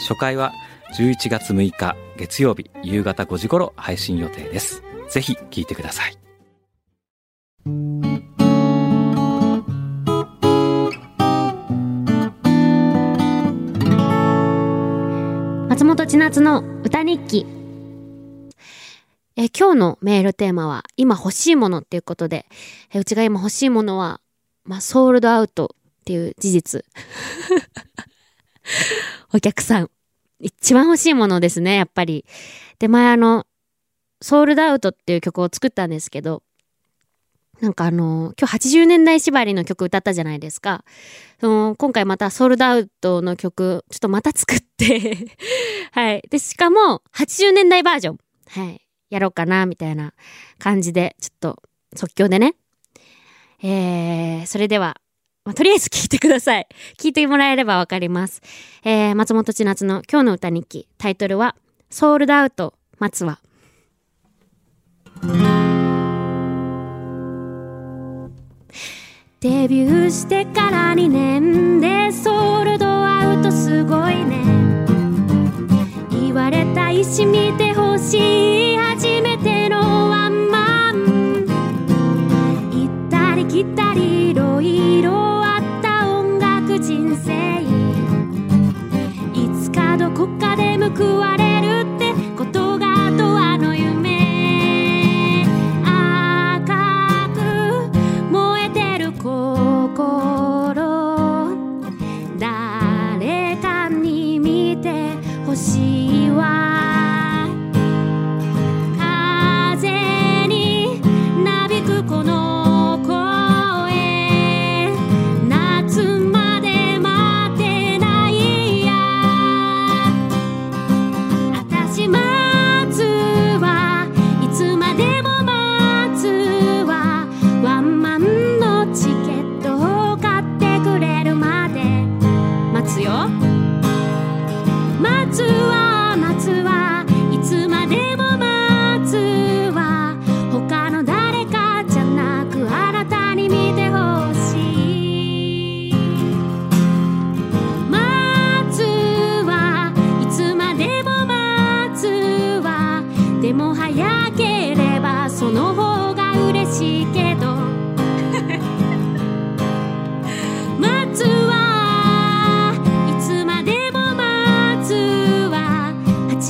初回は11月6日月曜日夕方5時頃配信予定です。ぜひ聞いてください。松本千夏の歌日記。え今日のメールテーマは今欲しいものっていうことでえうちが今欲しいものは、まあ、ソールドアウトっていう事実。お客さん一番欲しいものですねやっぱりで前あのソールドアウトっていう曲を作ったんですけどなんかあの、今日80年代縛りの曲歌ったじゃないですか。その今回またソールドアウトの曲、ちょっとまた作って はい。で、しかも80年代バージョン。はい。やろうかな、みたいな感じで、ちょっと即興でね。えー、それでは、まあ、とりあえず聞いてください。聞いてもらえればわかります。えー、松本千夏の今日の歌日記。タイトルは、ソールドアウト、松は。デビューしてから2年でソールドアウトすごいね言われた石見てほしい初めてのワンマン行ったり来たりいろいろ生いつかどこかで報わ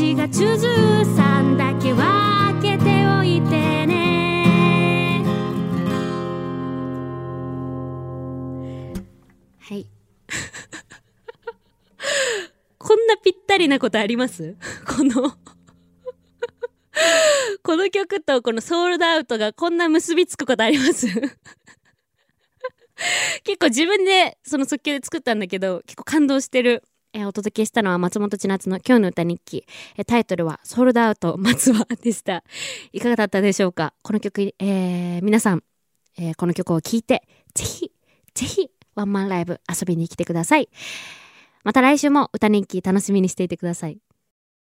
8月13だけは開けておいてね。はい。こんなぴったりなことあります？このこの曲とこのソールドアウトがこんな結びつくことあります？結構自分でその即興で作ったんだけど結構感動してる、えーお届けしたのは松本千夏の今日の歌日記、えータイトルはソールドアウト松葉でした。いかがだったでしょうか？この曲、えー皆さん、えーこの曲を聴いてぜひぜひワンマンライブ遊びに来てください。また来週も歌日記楽しみにしていてください。